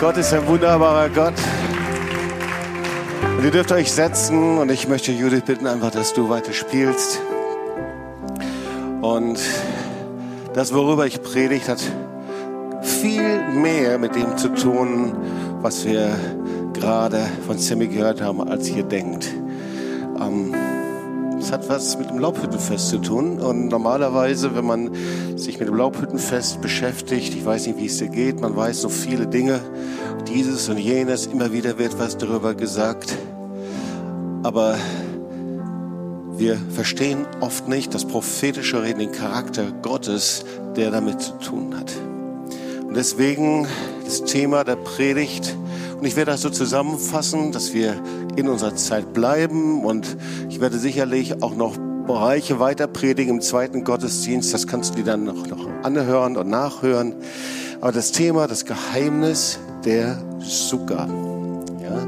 Gott ist ein wunderbarer Gott. Und ihr dürft euch setzen und ich möchte Judith bitten einfach, dass du weiter spielst. Und das, worüber ich predigt, hat viel mehr mit dem zu tun, was wir gerade von Sammy gehört haben, als ihr denkt. Hat was mit dem Laubhüttenfest zu tun. Und normalerweise, wenn man sich mit dem Laubhüttenfest beschäftigt, ich weiß nicht, wie es dir geht, man weiß so viele Dinge, dieses und jenes, immer wieder wird was darüber gesagt. Aber wir verstehen oft nicht das prophetische Reden, den Charakter Gottes, der damit zu tun hat. Und deswegen das Thema der Predigt. Und ich werde das so zusammenfassen, dass wir in unserer Zeit bleiben. Und ich werde sicherlich auch noch Bereiche weiter predigen im zweiten Gottesdienst. Das kannst du dir dann noch, noch anhören und nachhören. Aber das Thema, das Geheimnis der Sukkah. Ja,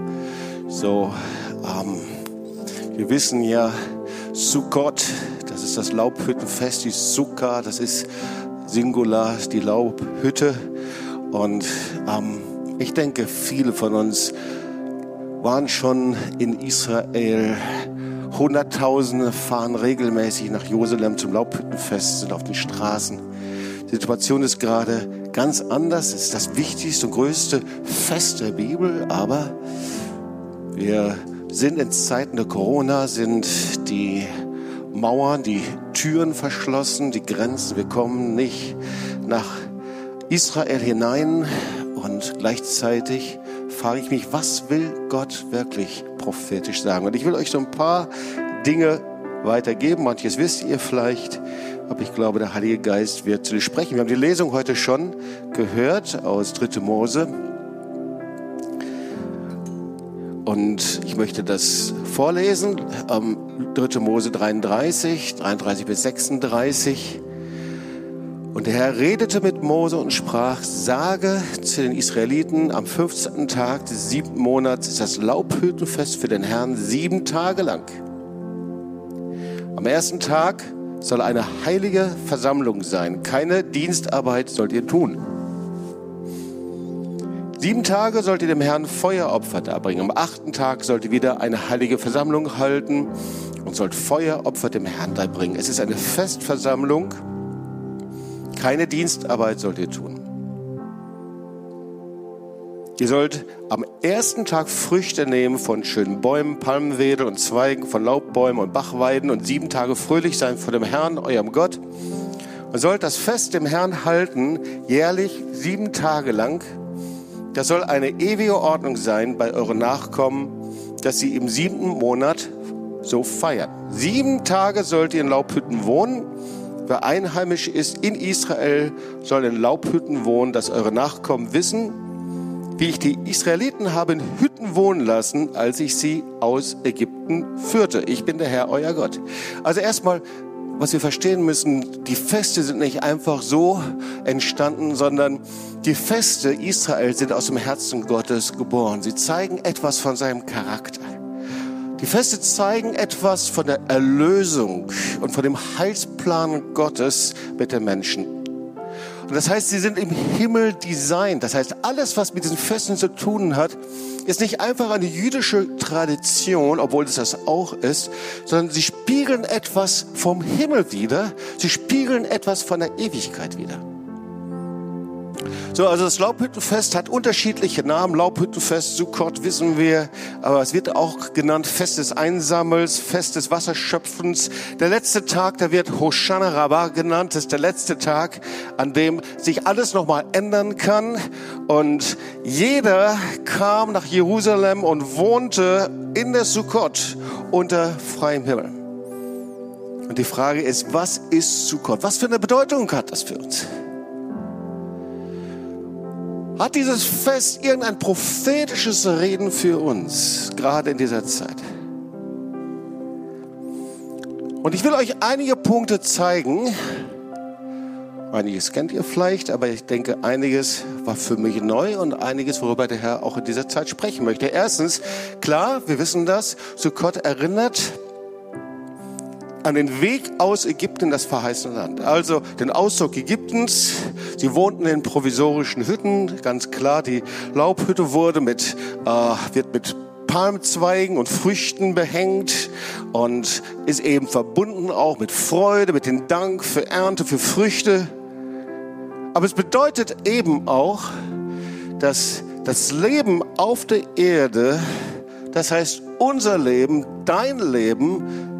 so, ähm, wir wissen ja, Sukkot, das ist das Laubhüttenfest, die Sukkah, das ist Singular, die Laubhütte. Und ähm, ich denke, viele von uns waren schon in Israel. Hunderttausende fahren regelmäßig nach Jerusalem zum Laubhüttenfest, sind auf den Straßen. Die Situation ist gerade ganz anders. Es ist das wichtigste und größte Fest der Bibel, aber wir sind in Zeiten der Corona, sind die Mauern, die Türen verschlossen, die Grenzen. Wir kommen nicht nach Israel hinein und gleichzeitig frage ich mich, was will Gott wirklich prophetisch sagen? Und ich will euch so ein paar Dinge weitergeben. Manches wisst ihr vielleicht, aber ich glaube, der Heilige Geist wird zu dir sprechen. Wir haben die Lesung heute schon gehört aus 3. Mose. Und ich möchte das vorlesen. Ähm, 3. Mose 33, 33 bis 36. Und der Herr redete mit Mose und sprach, sage zu den Israeliten, am 15. Tag des siebten Monats ist das Laubhüttenfest für den Herrn sieben Tage lang. Am ersten Tag soll eine heilige Versammlung sein. Keine Dienstarbeit sollt ihr tun. Sieben Tage sollt ihr dem Herrn Feueropfer darbringen. Am achten Tag sollt ihr wieder eine heilige Versammlung halten und sollt Feueropfer dem Herrn darbringen. Es ist eine Festversammlung keine Dienstarbeit sollt ihr tun. Ihr sollt am ersten Tag Früchte nehmen von schönen Bäumen, Palmenwedel und Zweigen, von Laubbäumen und Bachweiden und sieben Tage fröhlich sein vor dem Herrn, eurem Gott. Und sollt das Fest dem Herrn halten, jährlich sieben Tage lang. Das soll eine ewige Ordnung sein bei euren Nachkommen, dass sie im siebten Monat so feiern. Sieben Tage sollt ihr in Laubhütten wohnen Wer einheimisch ist in Israel, soll in Laubhütten wohnen, dass eure Nachkommen wissen, wie ich die Israeliten habe in Hütten wohnen lassen, als ich sie aus Ägypten führte. Ich bin der Herr, euer Gott. Also erstmal, was wir verstehen müssen, die Feste sind nicht einfach so entstanden, sondern die Feste Israel sind aus dem Herzen Gottes geboren. Sie zeigen etwas von seinem Charakter. Die Feste zeigen etwas von der Erlösung und von dem Heilsplan Gottes mit den Menschen. Und das heißt, sie sind im Himmel designt. Das heißt, alles, was mit diesen Festen zu tun hat, ist nicht einfach eine jüdische Tradition, obwohl es das auch ist, sondern sie spiegeln etwas vom Himmel wider. Sie spiegeln etwas von der Ewigkeit wider. So, also das Laubhüttenfest hat unterschiedliche Namen. Laubhüttenfest, Sukkot wissen wir, aber es wird auch genannt Fest des Einsammels, Fest des Wasserschöpfens. Der letzte Tag, da wird Hoshana Rabbah genannt. Das ist der letzte Tag, an dem sich alles nochmal ändern kann. Und jeder kam nach Jerusalem und wohnte in der Sukkot unter freiem Himmel. Und die Frage ist, was ist Sukkot? Was für eine Bedeutung hat das für uns? Hat dieses Fest irgendein prophetisches Reden für uns, gerade in dieser Zeit? Und ich will euch einige Punkte zeigen. Einiges kennt ihr vielleicht, aber ich denke, einiges war für mich neu und einiges, worüber der Herr auch in dieser Zeit sprechen möchte. Erstens, klar, wir wissen das, Sukkot erinnert an den Weg aus Ägypten das verheißene Land. Also den Auszug Ägyptens. Sie wohnten in provisorischen Hütten, ganz klar. Die Laubhütte wurde mit, äh, wird mit Palmzweigen und Früchten behängt und ist eben verbunden auch mit Freude, mit dem Dank für Ernte, für Früchte. Aber es bedeutet eben auch, dass das Leben auf der Erde, das heißt unser Leben, dein Leben,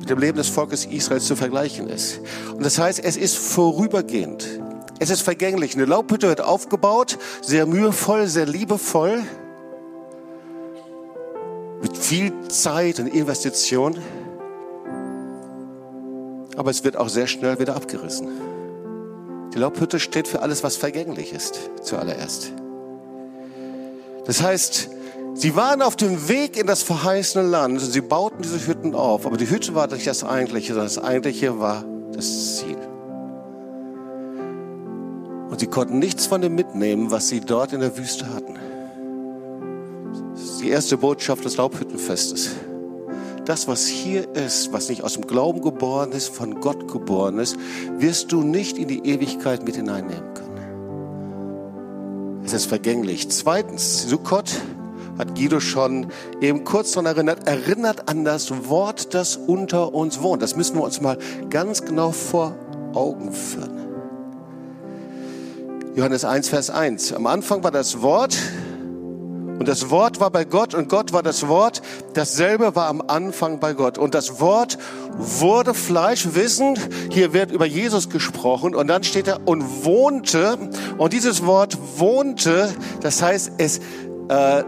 mit dem Leben des Volkes Israels zu vergleichen ist. Und das heißt, es ist vorübergehend. Es ist vergänglich. Eine Laubhütte wird aufgebaut, sehr mühevoll, sehr liebevoll, mit viel Zeit und Investition. Aber es wird auch sehr schnell wieder abgerissen. Die Laubhütte steht für alles, was vergänglich ist, zuallererst. Das heißt, sie waren auf dem Weg in das verheißene Land und sie bauten diese Hütten auf. Aber die Hütte war nicht das Eigentliche, sondern das Eigentliche war das Ziel. Und sie konnten nichts von dem mitnehmen, was sie dort in der Wüste hatten. Das ist die erste Botschaft des Laubhüttenfestes das, was hier ist, was nicht aus dem Glauben geboren ist, von Gott geboren ist, wirst du nicht in die Ewigkeit mit hineinnehmen können. Es ist vergänglich. Zweitens, Sukkot hat Guido schon eben kurz daran erinnert, erinnert an das Wort, das unter uns wohnt. Das müssen wir uns mal ganz genau vor Augen führen. Johannes 1, Vers 1. Am Anfang war das Wort, und das Wort war bei Gott und Gott war das Wort. Dasselbe war am Anfang bei Gott. Und das Wort wurde Fleisch, wissend, hier wird über Jesus gesprochen. Und dann steht er und wohnte. Und dieses Wort wohnte, das heißt, es, äh,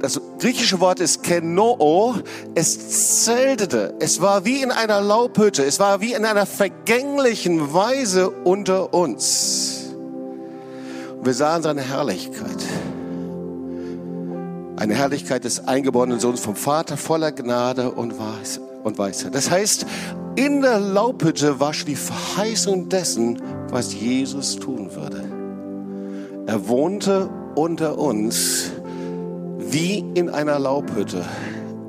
das griechische Wort ist kenoo, es zeltete. Es war wie in einer Laubhütte. Es war wie in einer vergänglichen Weise unter uns. wir sahen seine Herrlichkeit. Eine Herrlichkeit des eingeborenen Sohnes vom Vater voller Gnade und Weisheit. Das heißt, in der Laubhütte war schon die Verheißung dessen, was Jesus tun würde. Er wohnte unter uns wie in einer Laubhütte,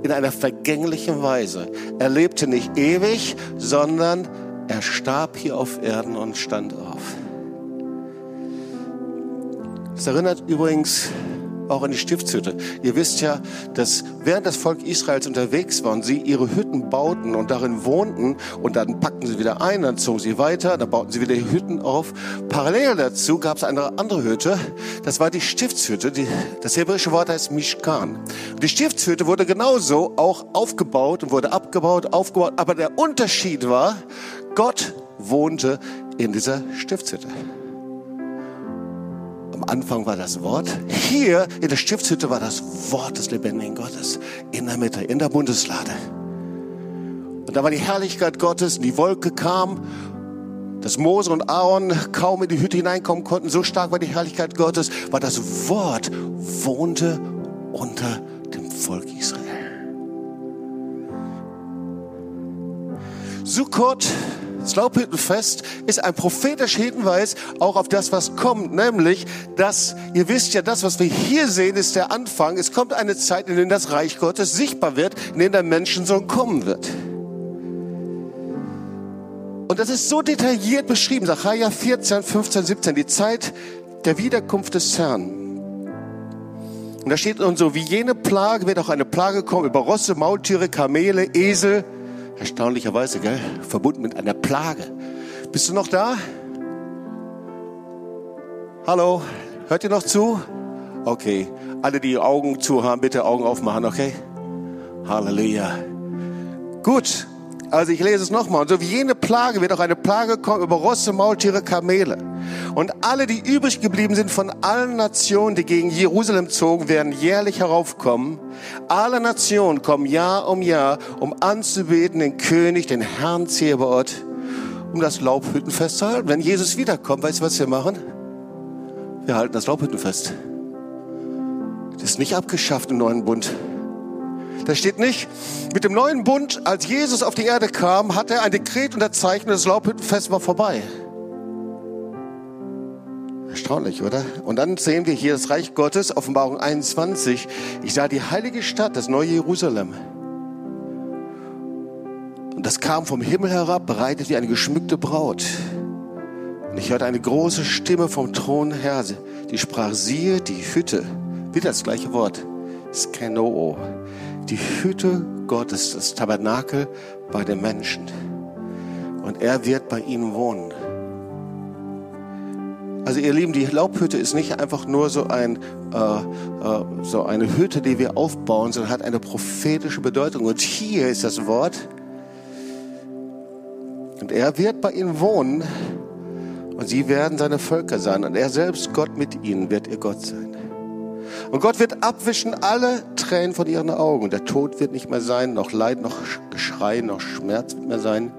in einer vergänglichen Weise. Er lebte nicht ewig, sondern er starb hier auf Erden und stand auf. Das erinnert übrigens auch in die Stiftshütte. Ihr wisst ja, dass während das Volk Israels unterwegs war und sie ihre Hütten bauten und darin wohnten und dann packten sie wieder ein, dann zogen sie weiter, dann bauten sie wieder Hütten auf. Parallel dazu gab es eine andere Hütte, das war die Stiftshütte. Die, das hebräische Wort heißt Mishkan. Die Stiftshütte wurde genauso auch aufgebaut und wurde abgebaut, aufgebaut, aber der Unterschied war, Gott wohnte in dieser Stiftshütte. Am Anfang war das Wort. Hier in der Stiftshütte war das Wort des lebendigen Gottes. In der Mitte, in der Bundeslade. Und da war die Herrlichkeit Gottes, die Wolke kam, dass Mose und Aaron kaum in die Hütte hineinkommen konnten. So stark war die Herrlichkeit Gottes, weil das Wort wohnte unter dem Volk Israel. Sukkot das Laubhüttenfest ist ein prophetischer Hinweis auch auf das, was kommt, nämlich, dass, ihr wisst ja, das, was wir hier sehen, ist der Anfang. Es kommt eine Zeit, in der das Reich Gottes sichtbar wird, in der der Menschensohn kommen wird. Und das ist so detailliert beschrieben, Sacharja 14, 15, 17, die Zeit der Wiederkunft des Herrn. Und da steht nun so, wie jene Plage wird auch eine Plage kommen über Rosse, Maultiere, Kamele, Esel, Erstaunlicherweise, gell? Verbunden mit einer Plage. Bist du noch da? Hallo? Hört ihr noch zu? Okay. Alle, die Augen zu haben, bitte Augen aufmachen, okay? Halleluja. Gut. Also ich lese es nochmal. Und so wie jene Plage wird auch eine Plage kommen über Rosse, Maultiere, Kamele. Und alle, die übrig geblieben sind von allen Nationen, die gegen Jerusalem zogen, werden jährlich heraufkommen. Alle Nationen kommen Jahr um Jahr, um anzubeten den König, den Herrn Zebaoth, um das Laubhüttenfest zu halten. Wenn Jesus wiederkommt, weißt du, was wir machen? Wir halten das Laubhüttenfest. Das ist nicht abgeschafft im neuen Bund. Da steht nicht, mit dem neuen Bund, als Jesus auf die Erde kam, hat er ein Dekret unterzeichnet, das Laubhüttenfest war vorbei. Erstaunlich, oder? Und dann sehen wir hier das Reich Gottes, Offenbarung 21. Ich sah die heilige Stadt, das neue Jerusalem. Und das kam vom Himmel herab, bereitet wie eine geschmückte Braut. Und ich hörte eine große Stimme vom Thron her, die sprach, siehe, die Hütte, wieder das gleiche Wort, Skenoo, die Hütte Gottes, das Tabernakel bei den Menschen. Und er wird bei ihnen wohnen. Also ihr Lieben, die Laubhütte ist nicht einfach nur so, ein, äh, äh, so eine Hütte, die wir aufbauen, sondern hat eine prophetische Bedeutung. Und hier ist das Wort. Und er wird bei ihnen wohnen und sie werden seine Völker sein. Und er selbst, Gott mit ihnen, wird ihr Gott sein. Und Gott wird abwischen alle Tränen von ihren Augen. Und der Tod wird nicht mehr sein, noch Leid, noch Geschrei, noch Schmerz wird mehr sein.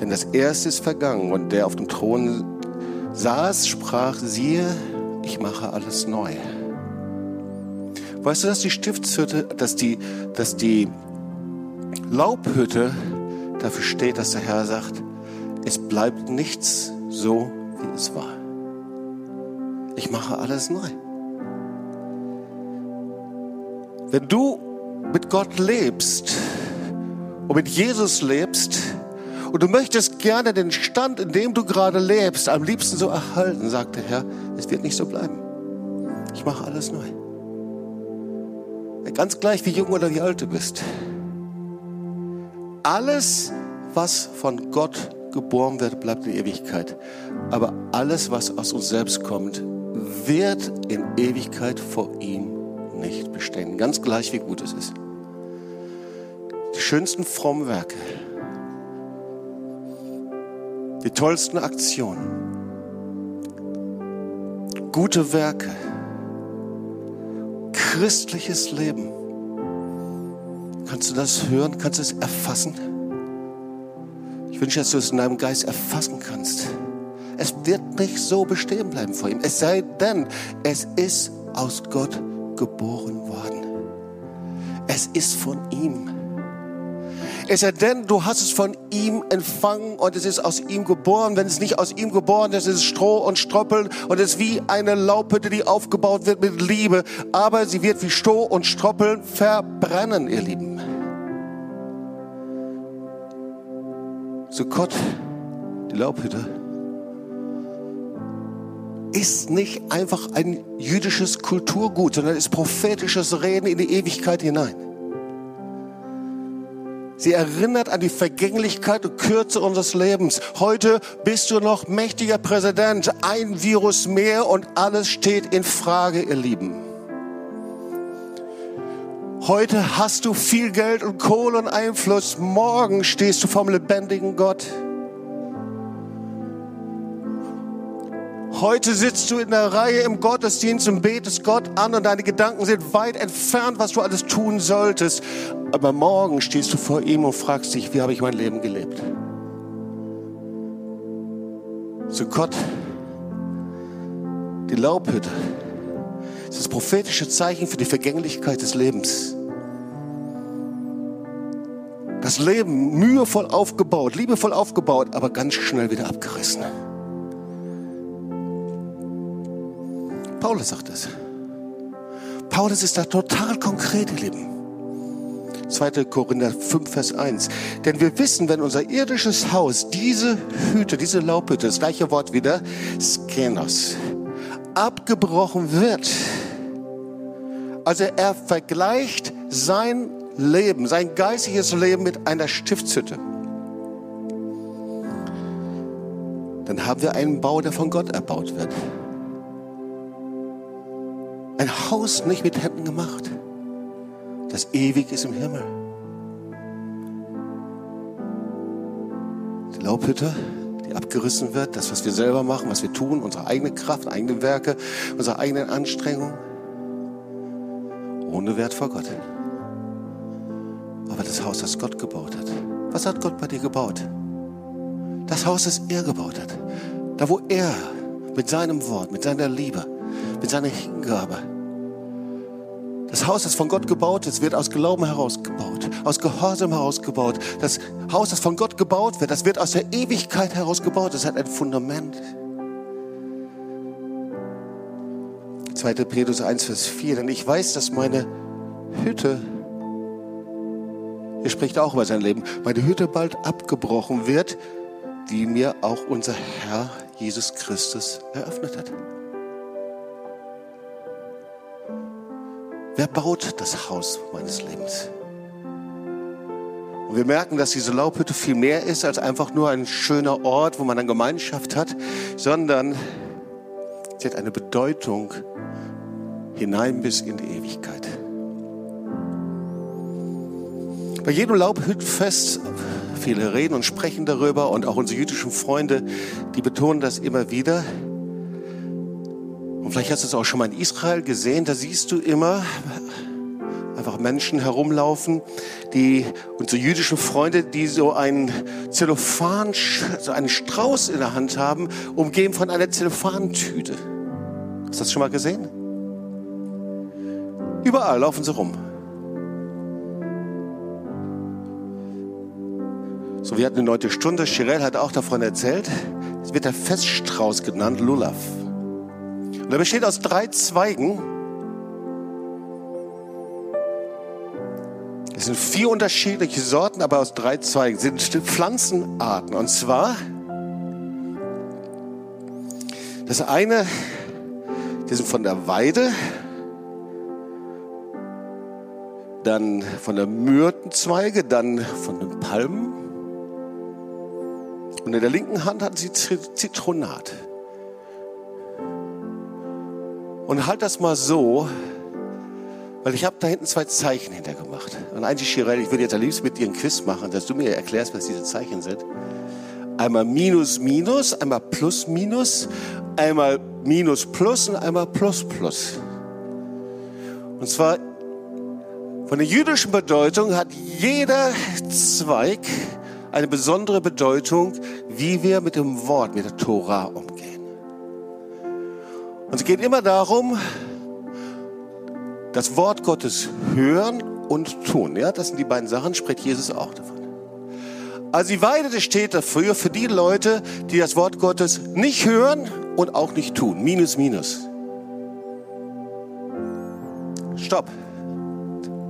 Denn das Erste ist vergangen. Und der auf dem Thron saß, sprach, siehe, ich mache alles neu. Weißt du, dass die Stiftshütte, dass die, dass die Laubhütte dafür steht, dass der Herr sagt, es bleibt nichts so, wie es war. Ich mache alles neu. Wenn du mit Gott lebst und mit Jesus lebst und du möchtest gerne den Stand, in dem du gerade lebst, am liebsten so erhalten, sagt der Herr, es wird nicht so bleiben. Ich mache alles neu. Ganz gleich, wie jung oder wie alt du bist. Alles, was von Gott geboren wird, bleibt in Ewigkeit. Aber alles, was aus uns selbst kommt, wird in Ewigkeit vor ihm nicht bestehen. Ganz gleich, wie gut es ist. Die schönsten frommen Werke, die tollsten Aktionen, gute Werke, christliches Leben. Kannst du das hören? Kannst du es erfassen? Ich wünsche, dass du es in deinem Geist erfassen kannst. Es wird nicht so bestehen bleiben vor ihm. Es sei denn, es ist aus Gott geboren worden. Es ist von ihm. Es sei denn, du hast es von ihm empfangen und es ist aus ihm geboren. Wenn es nicht aus ihm geboren ist, ist es Stroh und Stroppeln und es ist wie eine Laubhütte, die aufgebaut wird mit Liebe. Aber sie wird wie Stroh und Stroppeln verbrennen, ihr Lieben. Sukkot, die Laubhütte, ist nicht einfach ein jüdisches Kulturgut, sondern ist prophetisches Reden in die Ewigkeit hinein. Sie erinnert an die Vergänglichkeit und Kürze unseres Lebens. Heute bist du noch mächtiger Präsident, ein Virus mehr und alles steht in Frage, ihr Lieben. Heute hast du viel Geld und Kohle und Einfluss. Morgen stehst du vom lebendigen Gott. Heute sitzt du in der Reihe im Gottesdienst und betest Gott an und deine Gedanken sind weit entfernt, was du alles tun solltest. Aber morgen stehst du vor ihm und fragst dich, wie habe ich mein Leben gelebt? Zu Gott, die Laubhütte, ist das prophetische Zeichen für die Vergänglichkeit des Lebens. Das Leben mühevoll aufgebaut, liebevoll aufgebaut, aber ganz schnell wieder abgerissen. Paulus sagt es. Paulus ist da total konkret, ihr Lieben. 2. Korinther 5, Vers 1. Denn wir wissen, wenn unser irdisches Haus, diese Hüte, diese Laubhütte, das gleiche Wort wieder, Skenos, abgebrochen wird. Also er vergleicht sein Leben, sein geistiges Leben mit einer Stiftshütte. Dann haben wir einen Bau, der von Gott erbaut wird. Ein Haus nicht mit Händen gemacht, das ewig ist im Himmel. Die Laubhütte, die abgerissen wird, das, was wir selber machen, was wir tun, unsere eigene Kraft, eigene Werke, unsere eigenen Anstrengungen, ohne Wert vor Gott aber das Haus, das Gott gebaut hat. Was hat Gott bei dir gebaut? Das Haus, das er gebaut hat. Da, wo er mit seinem Wort, mit seiner Liebe, mit seiner Hingabe, das Haus, das von Gott gebaut ist, wird aus Glauben herausgebaut, aus Gehorsam herausgebaut. Das Haus, das von Gott gebaut wird, das wird aus der Ewigkeit herausgebaut. Das hat ein Fundament. 2. Petrus 1, Vers 4. Denn ich weiß, dass meine Hütte Er spricht auch über sein Leben. Meine Hütte bald abgebrochen wird, die mir auch unser Herr Jesus Christus eröffnet hat. Wer baut das Haus meines Lebens? Und wir merken, dass diese Laubhütte viel mehr ist als einfach nur ein schöner Ort, wo man eine Gemeinschaft hat, sondern sie hat eine Bedeutung hinein bis in die Ewigkeit. Bei jedem Laubhüttenfest, viele reden und sprechen darüber und auch unsere jüdischen Freunde, die betonen das immer wieder. Und vielleicht hast du es auch schon mal in Israel gesehen, da siehst du immer einfach Menschen herumlaufen, die unsere jüdischen Freunde, die so einen Zellophan, so einen Strauß in der Hand haben, umgeben von einer Zellophantüte. Hast du das schon mal gesehen? Überall laufen sie rum. So, wir hatten eine neunte Stunde. Chirel hat auch davon erzählt. Es wird der Feststrauß genannt, Lulav. Und er besteht aus drei Zweigen. Es sind vier unterschiedliche Sorten, aber aus drei Zweigen. Es sind Pflanzenarten. Und zwar, das eine, die sind von der Weide, dann von der Myrtenzweige, dann von den Palmen. Und in der linken Hand hat sie Zitronat. Und halt das mal so, weil ich habe da hinten zwei Zeichen hintergemacht. Und eigentlich, Chirel, ich würde jetzt am liebsten mit dir einen Quiz machen, dass du mir erklärst, was diese Zeichen sind. Einmal Minus, Minus, einmal Plus, Minus, einmal Minus, Plus und einmal Plus, Plus. Und zwar von der jüdischen Bedeutung hat jeder Zweig eine besondere Bedeutung, wie wir mit dem Wort, mit der Tora umgehen. Und es geht immer darum, das Wort Gottes hören und tun. Ja, das sind die beiden Sachen, spricht Jesus auch davon. Also die Weide steht dafür, für die Leute, die das Wort Gottes nicht hören und auch nicht tun. Minus, minus. Stopp.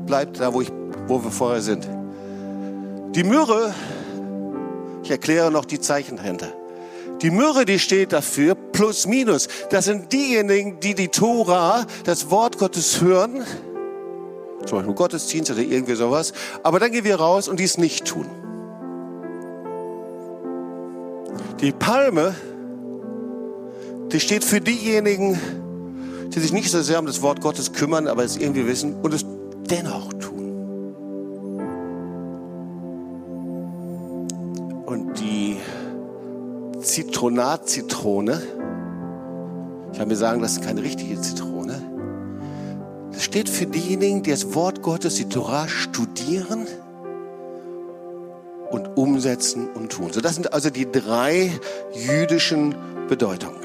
Bleibt da, wo, ich, wo wir vorher sind. Die Myrrhe, ich erkläre noch die Zeichen dahinter. Die Myrrhe, die steht dafür, plus minus. Das sind diejenigen, die die Tora, das Wort Gottes hören, zum Beispiel Gottesdienst oder irgendwie sowas, aber dann gehen wir raus und dies nicht tun. Die Palme, die steht für diejenigen, die sich nicht so sehr um das Wort Gottes kümmern, aber es irgendwie wissen und es dennoch tun. Zitronat-Zitrone. Ich kann mir sagen, das ist keine richtige Zitrone. Das steht für diejenigen, die das Wort Gottes, die Torah studieren und umsetzen und tun. So, das sind also die drei jüdischen Bedeutungen.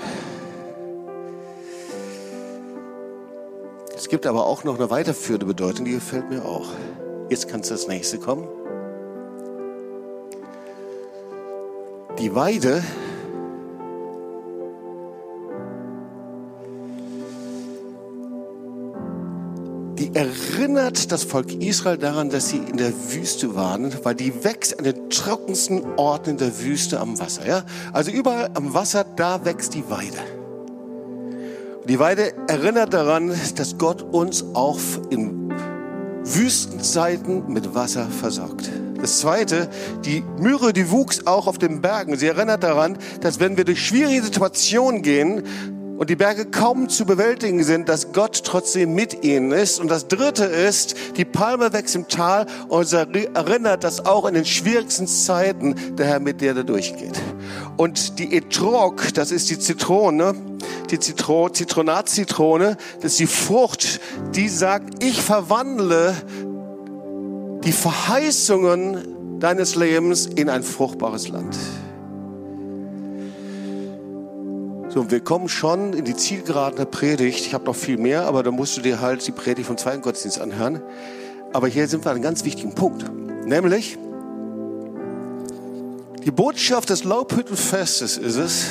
Es gibt aber auch noch eine weiterführende Bedeutung, die gefällt mir auch. Jetzt kannst du das nächste kommen. Die Weide erinnert das Volk Israel daran, dass sie in der Wüste waren, weil die wächst an den trockensten Orten in der Wüste am Wasser. Ja? Also überall am Wasser, da wächst die Weide. Die Weide erinnert daran, dass Gott uns auch in Wüstenzeiten mit Wasser versorgt. Das zweite, die Myrrhe, die wuchs auch auf den Bergen. Sie erinnert daran, dass wenn wir durch schwierige Situationen gehen, und die Berge kaum zu bewältigen sind, dass Gott trotzdem mit ihnen ist. Und das Dritte ist, die Palme wächst im Tal und erinnert, dass auch in den schwierigsten Zeiten der Herr mit dir da durchgeht. Und die Etrog, das ist die Zitrone, die Zitro Zitronatzitrone, das ist die Frucht, die sagt, ich verwandle die Verheißungen deines Lebens in ein fruchtbares Land. So, wir kommen schon in die Zielgeraden der Predigt. Ich habe noch viel mehr, aber da musst du dir halt die Predigt vom zweiten Gottesdienst anhören. Aber hier sind wir an einem ganz wichtigen Punkt. Nämlich, die Botschaft des Laubhüttenfestes ist es,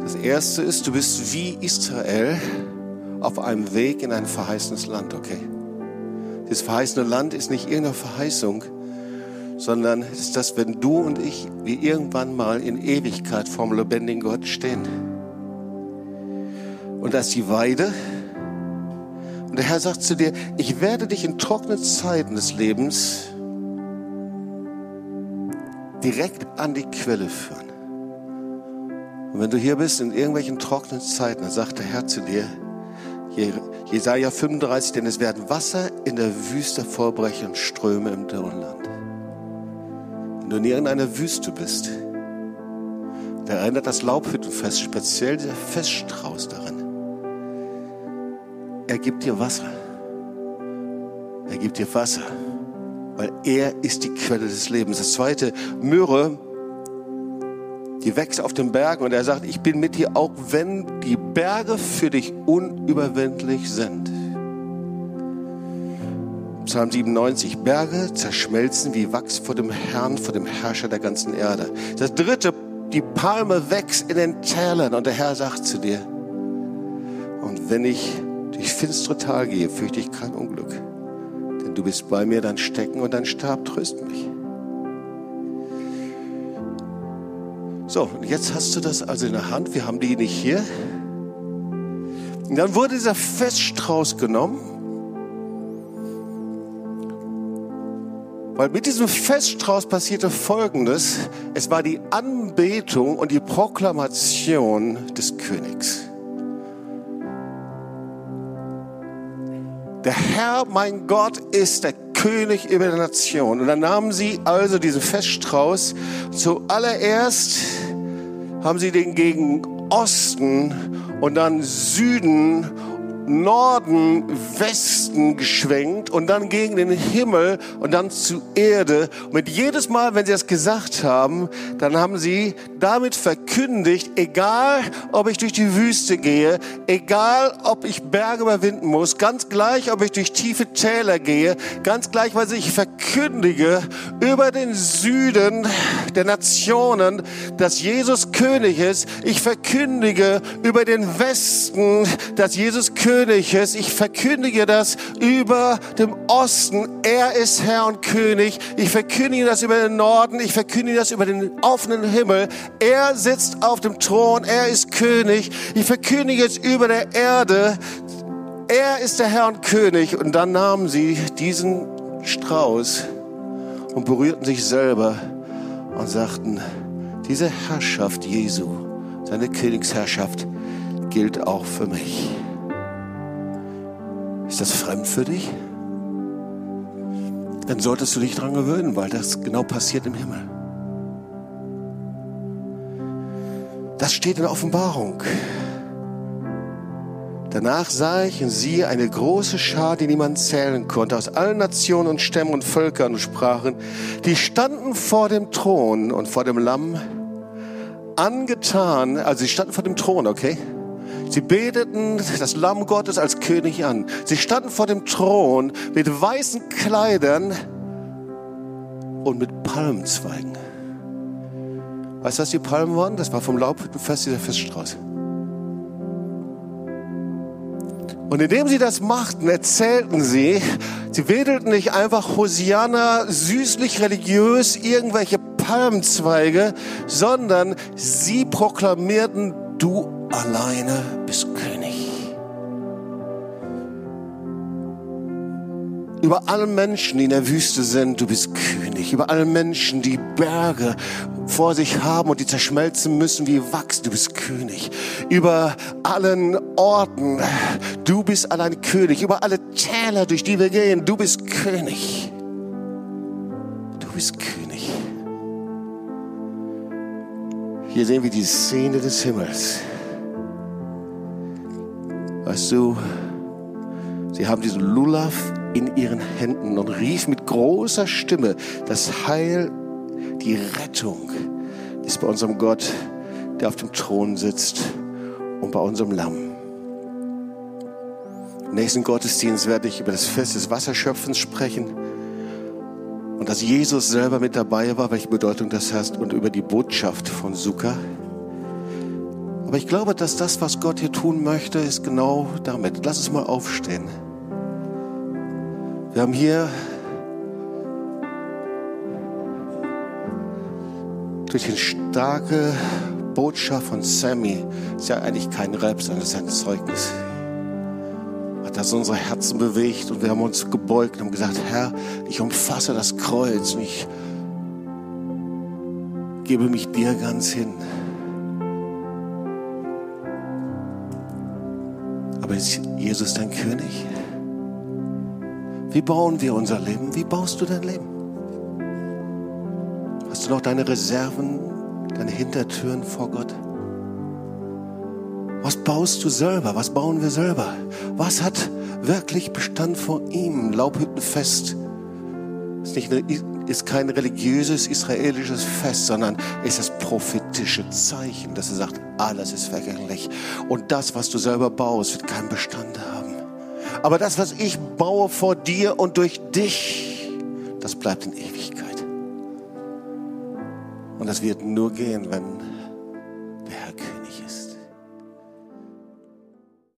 das erste ist, du bist wie Israel auf einem Weg in ein verheißenes Land, okay? Das verheißene Land ist nicht irgendeine Verheißung, sondern es ist das, wenn du und ich, wir irgendwann mal in Ewigkeit vorm lebendigen Gott stehen. Und da ist die Weide. Und der Herr sagt zu dir, ich werde dich in trockenen Zeiten des Lebens direkt an die Quelle führen. Und wenn du hier bist in irgendwelchen trockenen Zeiten, dann sagt der Herr zu dir, Jesaja 35, denn es werden Wasser in der Wüste vorbrechen und Ströme im Dürrenland. Wenn du in irgendeiner Wüste bist, da erinnert das Laubhüttenfest speziell der Feststrauß daran. Er gibt dir Wasser. Er gibt dir Wasser, weil er ist die Quelle des Lebens. Das zweite, Myrrhe, die wächst auf den Bergen und er sagt, ich bin mit dir, auch wenn die Berge für dich unüberwindlich sind. Psalm 97, Berge zerschmelzen wie Wachs vor dem Herrn, vor dem Herrscher der ganzen Erde. Das dritte, die Palme wächst in den Tälern und der Herr sagt zu dir, und wenn ich durch finstere Tal gehe, fürchte ich kein Unglück, denn du bist bei mir, dein Stecken und dein Stab trösten mich. So, und jetzt hast du das also in der Hand. Wir haben die nicht hier. Und dann wurde dieser Feststrauß genommen. Weil mit diesem Feststrauß passierte Folgendes. Es war die Anbetung und die Proklamation des Königs. Der Herr, mein Gott, ist der König über die Nation. Und dann nahmen sie also diesen Feststrauß. Zuallererst haben sie den gegen Osten und dann Süden Norden, Westen geschwenkt und dann gegen den Himmel und dann zu Erde. Und jedes Mal, wenn sie das gesagt haben, dann haben sie damit verkündigt, egal ob ich durch die Wüste gehe, egal ob ich Berge überwinden muss, ganz gleich, ob ich durch tiefe Täler gehe, ganz gleich, weil ich verkündige über den Süden der Nationen, dass Jesus König ist. Ich verkündige über den Westen, dass Jesus König Königes. Ich verkündige das über dem Osten. Er ist Herr und König. Ich verkündige das über den Norden. Ich verkündige das über den offenen Himmel. Er sitzt auf dem Thron. Er ist König. Ich verkündige es über der Erde. Er ist der Herr und König. Und dann nahmen sie diesen Strauß und berührten sich selber und sagten, diese Herrschaft Jesu, seine Königsherrschaft gilt auch für mich. Ist das fremd für dich? Dann solltest du dich daran gewöhnen, weil das genau passiert im Himmel. Das steht in der Offenbarung. Danach sah ich und siehe eine große Schar, die niemand zählen konnte, aus allen Nationen und Stämmen und Völkern und Sprachen. Die standen vor dem Thron und vor dem Lamm angetan, also sie standen vor dem Thron, okay? Sie beteten das Lamm Gottes als König an. Sie standen vor dem Thron mit weißen Kleidern und mit Palmzweigen. Weißt du, was die Palmen waren? Das war vom Laubhüttenfest dieser Feststraße. Und indem sie das machten, erzählten sie, sie wedelten nicht einfach Hosianna süßlich religiös irgendwelche Palmzweige, sondern sie proklamierten, du alleine bist König. Über alle Menschen, die in der Wüste sind, du bist König. Über alle Menschen, die Berge vor sich haben und die zerschmelzen müssen wie Wachs, du bist König. Über allen Orten, du bist allein König. Über alle Täler, durch die wir gehen, du bist König. Du bist König. Hier sehen wir die Szene des Himmels. Weißt du, sie haben diesen Lulav in ihren Händen und rief mit großer Stimme, das Heil, die Rettung ist bei unserem Gott, der auf dem Thron sitzt und bei unserem Lamm. Im nächsten Gottesdienst werde ich über das Fest des Wasserschöpfens sprechen und dass Jesus selber mit dabei war, welche Bedeutung das hat und über die Botschaft von Sukkah. Aber ich glaube, dass das, was Gott hier tun möchte, ist genau damit. Lass es mal aufstehen. Wir haben hier durch die starke Botschaft von Sammy, ist ja eigentlich kein Rap, sondern ist ein Zeugnis, hat das unsere Herzen bewegt und wir haben uns gebeugt und haben gesagt, Herr, ich umfasse das Kreuz und ich gebe mich dir ganz hin. Aber ist Jesus dein König? Wie bauen wir unser Leben? Wie baust du dein Leben? Hast du noch deine Reserven, deine Hintertüren vor Gott? Was baust du selber? Was bauen wir selber? Was hat wirklich Bestand vor ihm? Laubhüttenfest ist, nicht ist kein religiöses israelisches Fest, sondern ist das prophetische Zeichen, dass er sagt, alles ist vergänglich. Und das, was du selber baust, wird keinen Bestand haben. Aber das, was ich baue vor dir und durch dich, das bleibt in Ewigkeit. Und das wird nur gehen, wenn